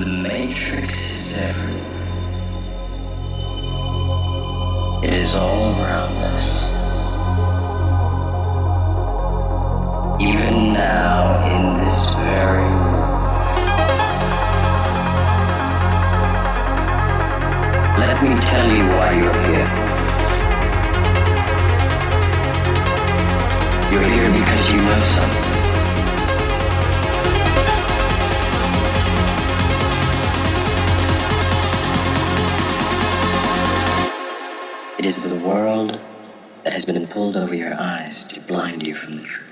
The Matrix is everywhere. It is all around us. Even now, in this very moment. Let me tell you why you're here. You're here because you know something. It is the world that has been pulled over your eyes to blind you from the truth.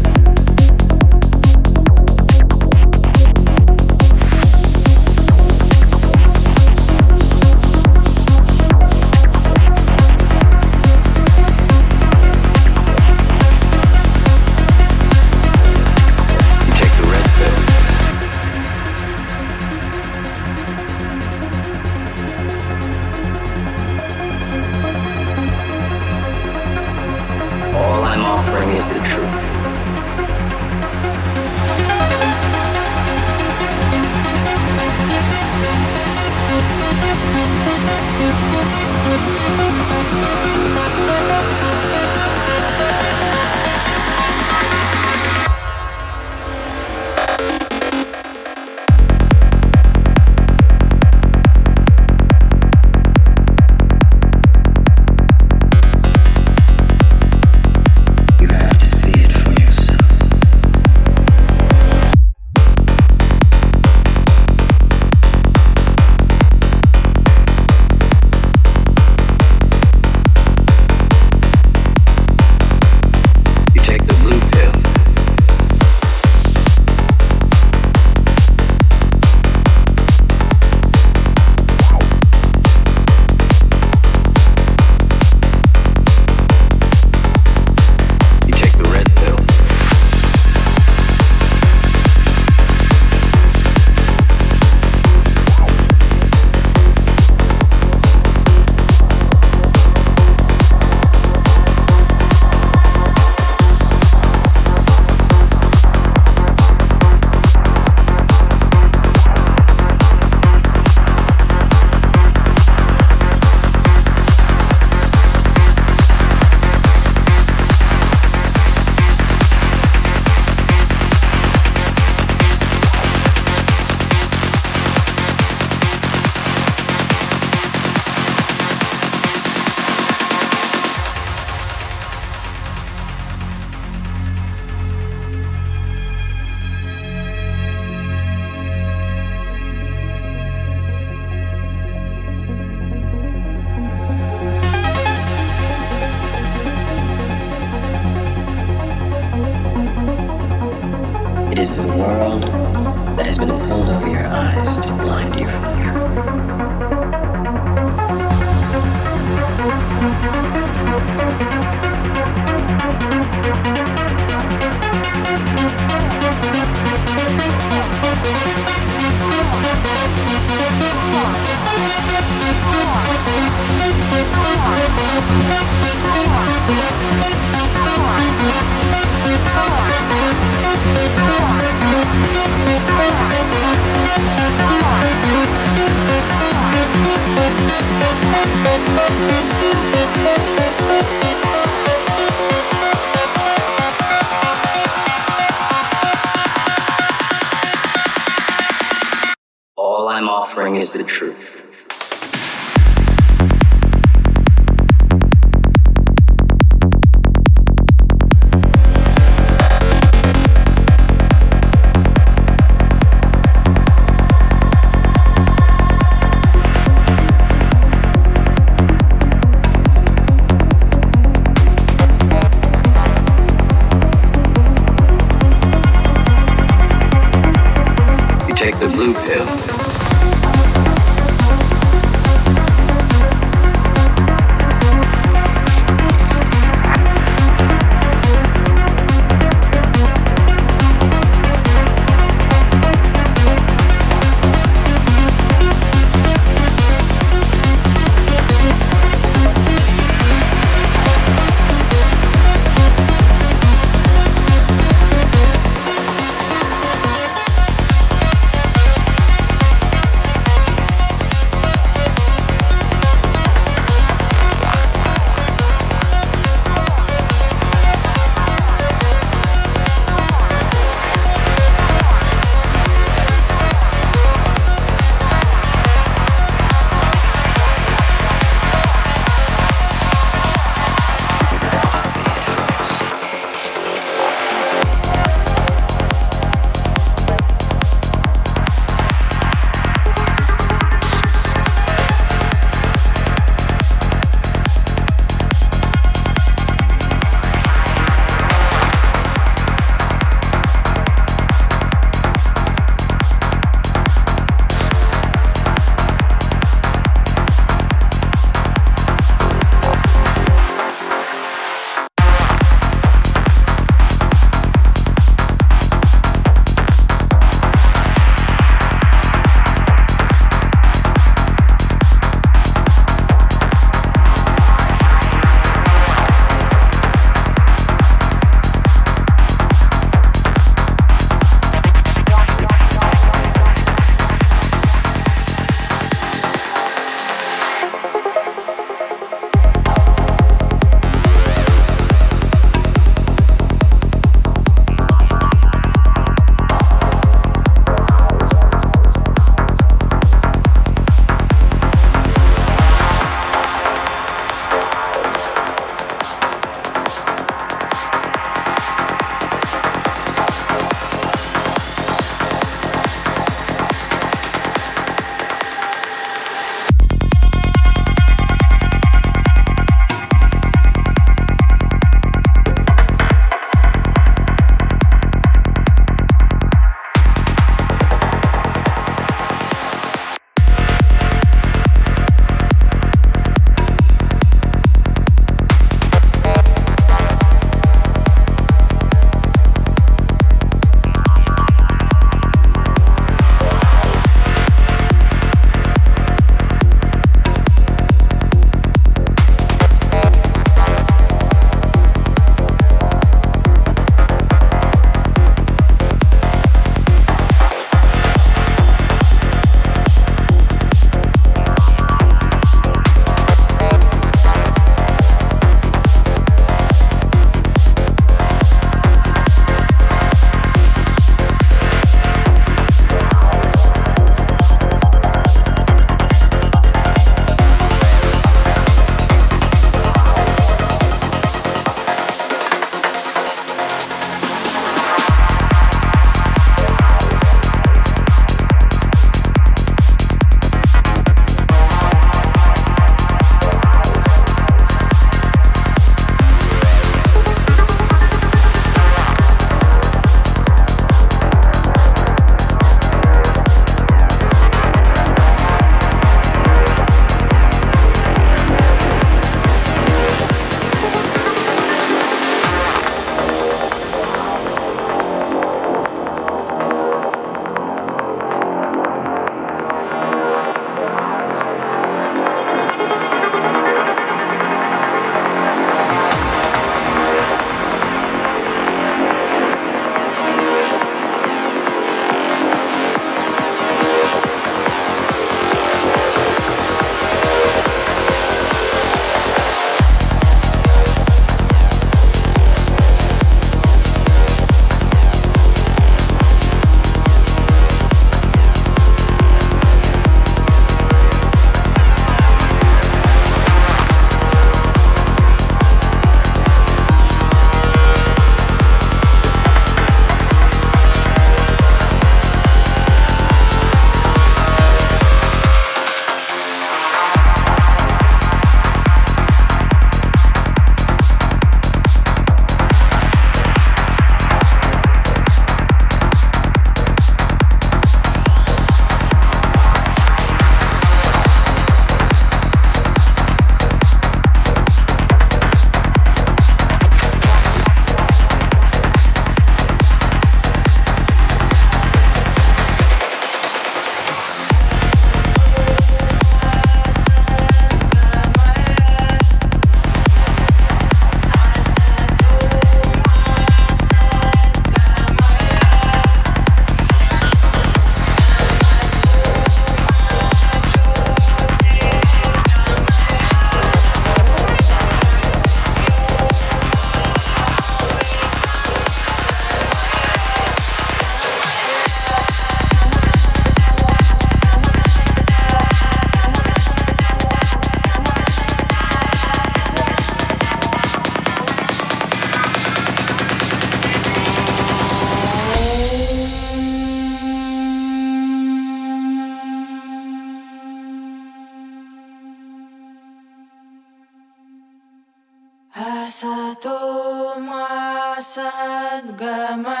My.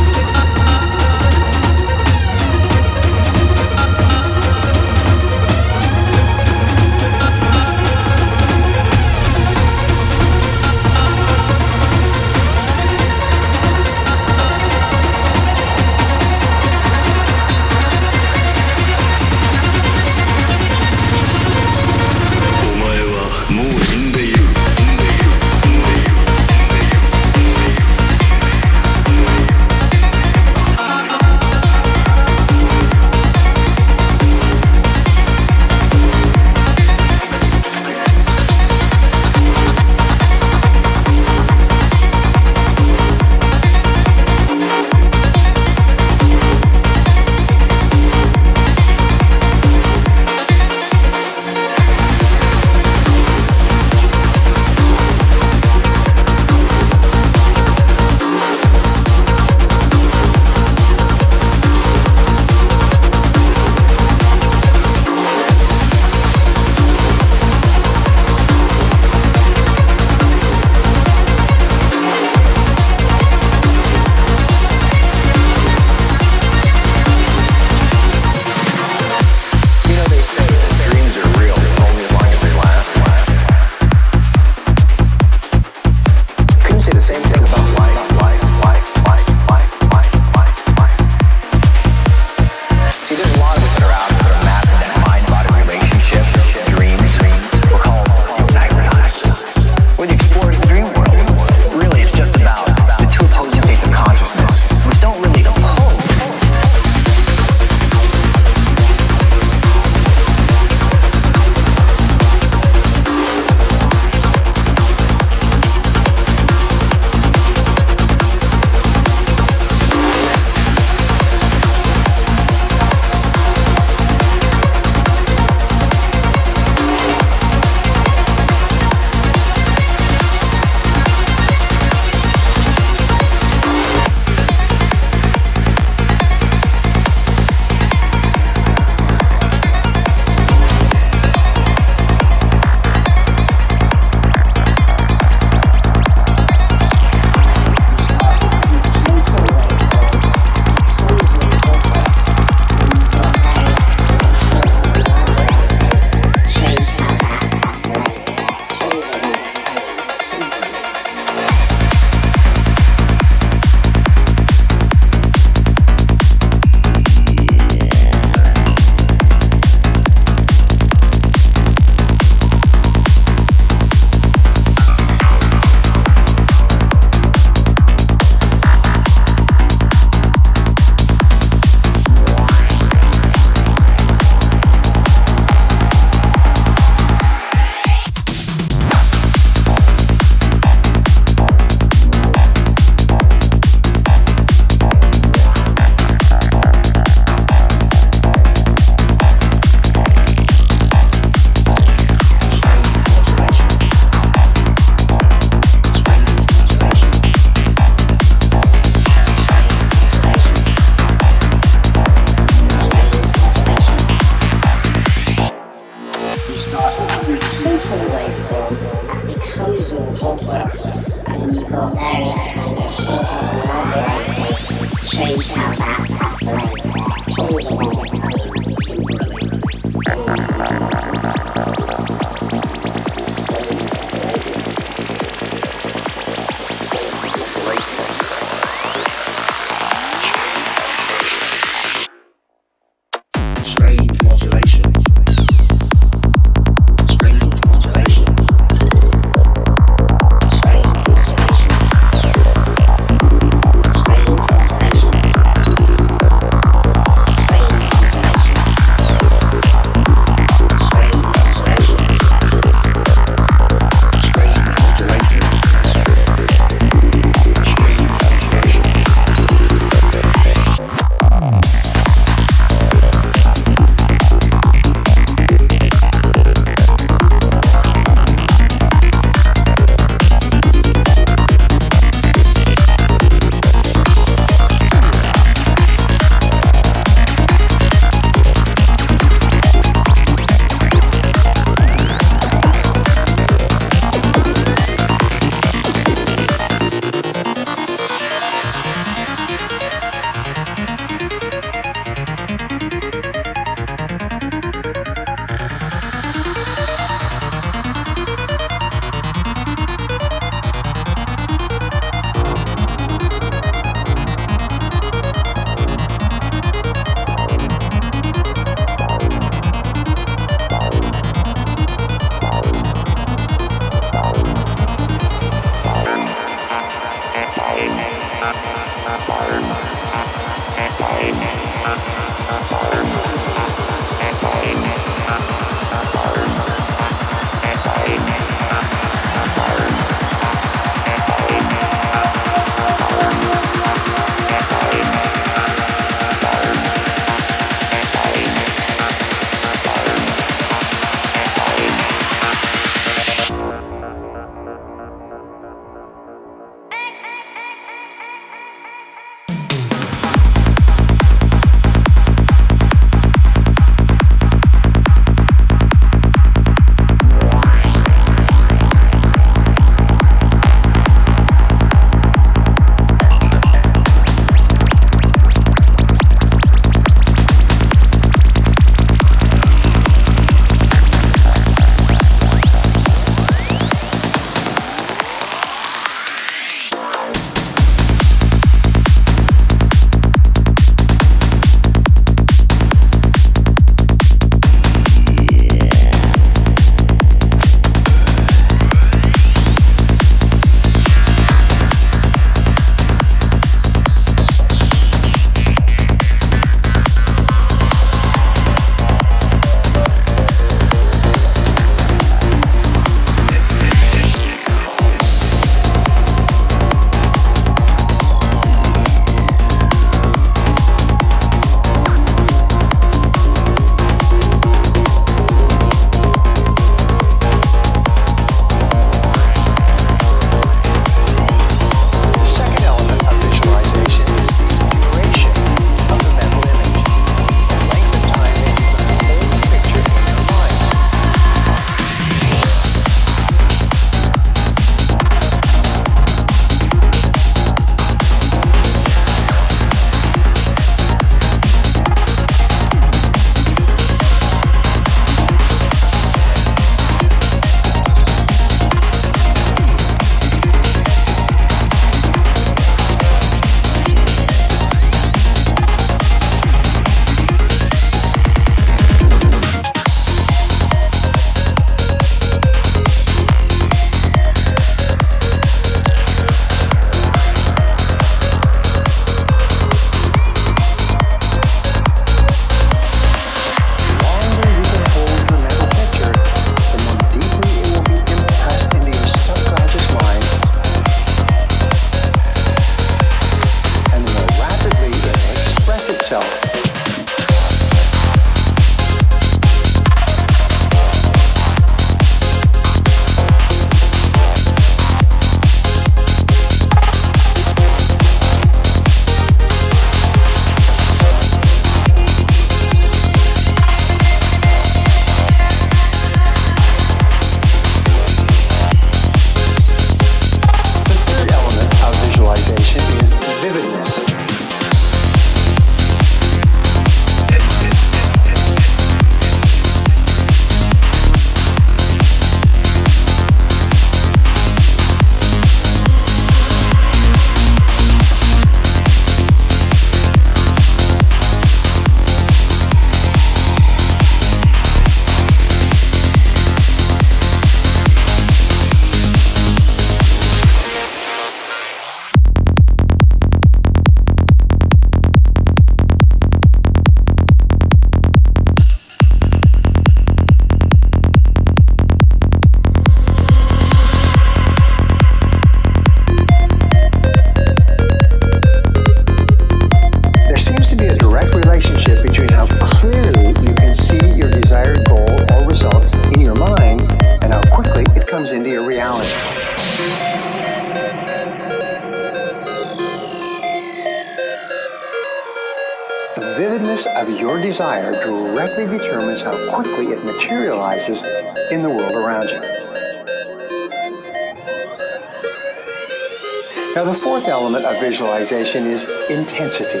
Fourth element of visualization is intensity.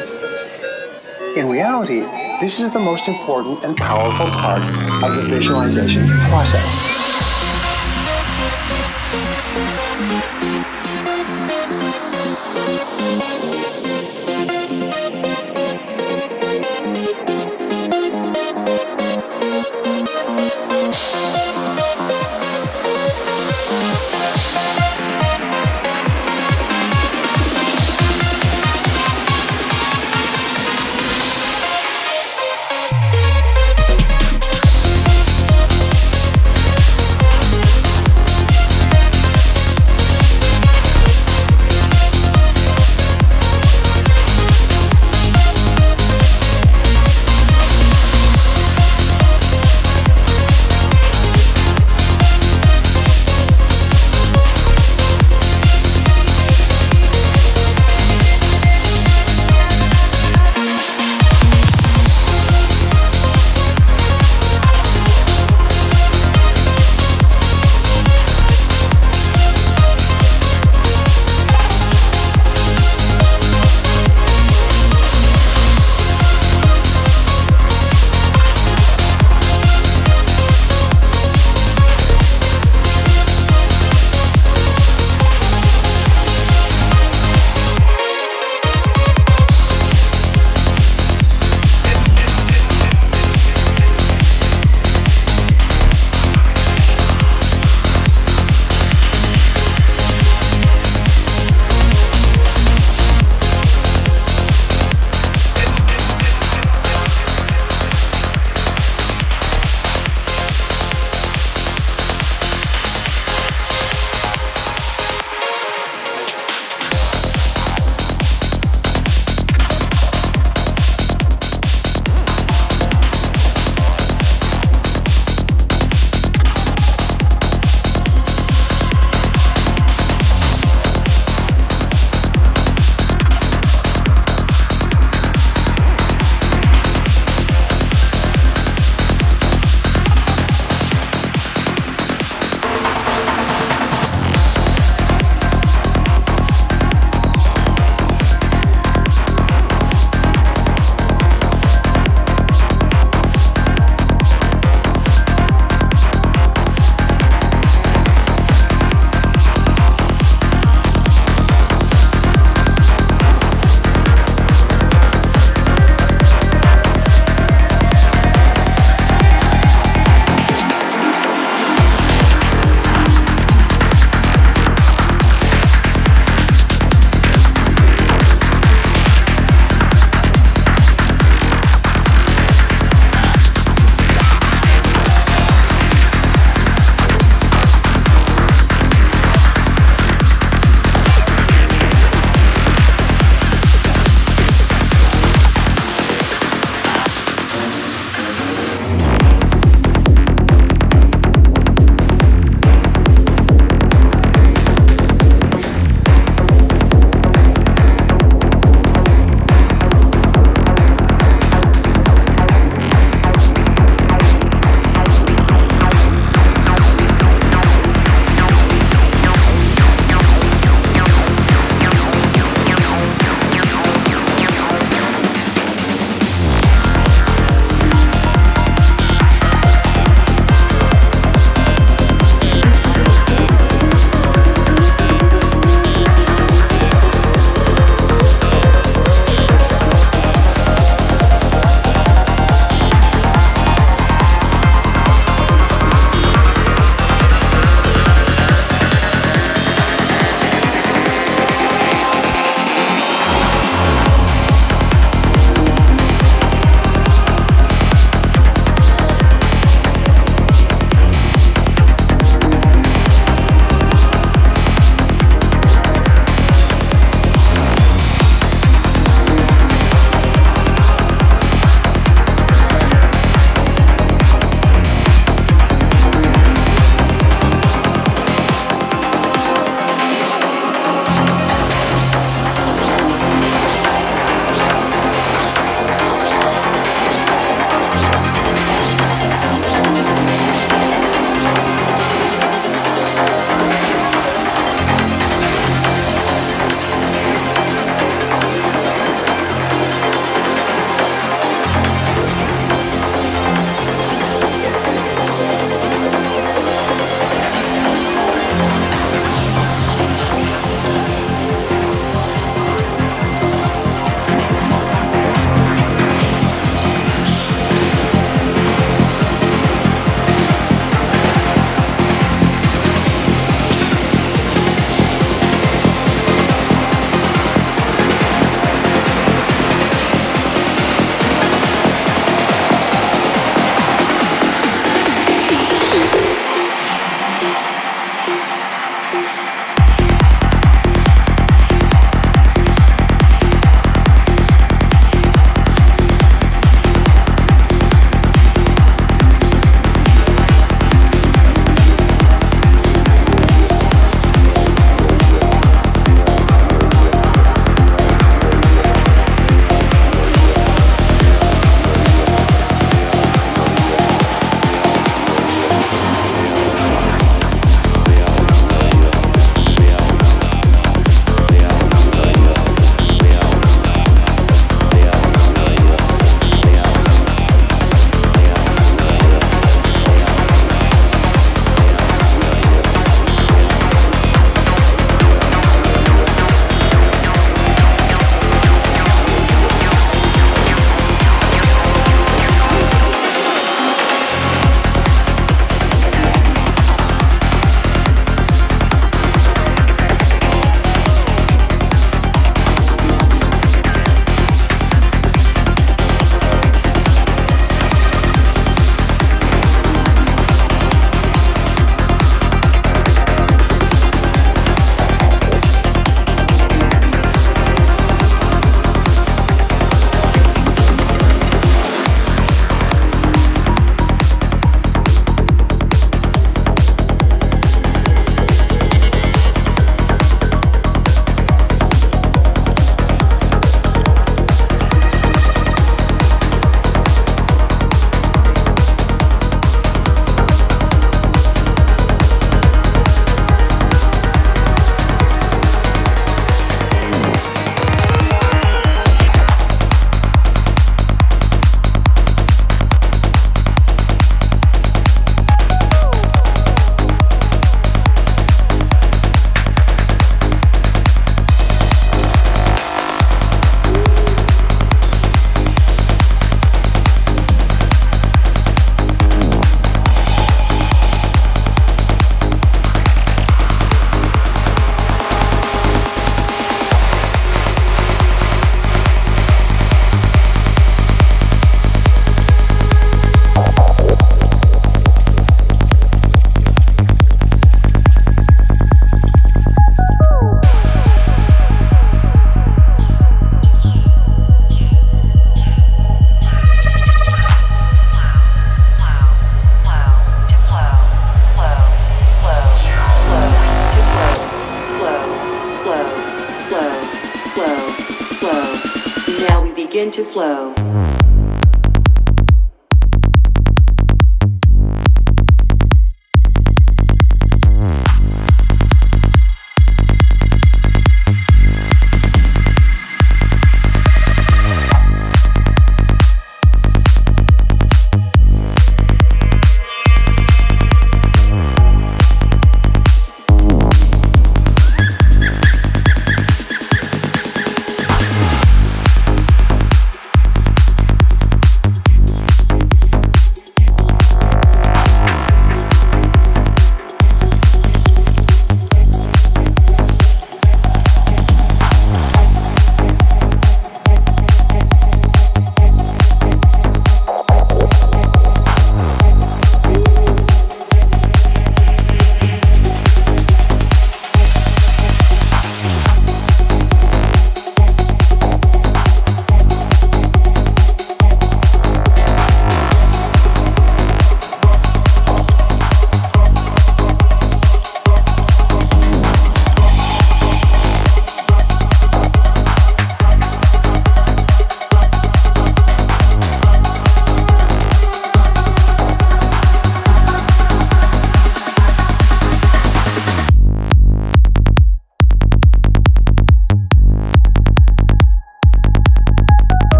In reality, this is the most important and powerful part of the visualization process.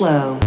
Flow.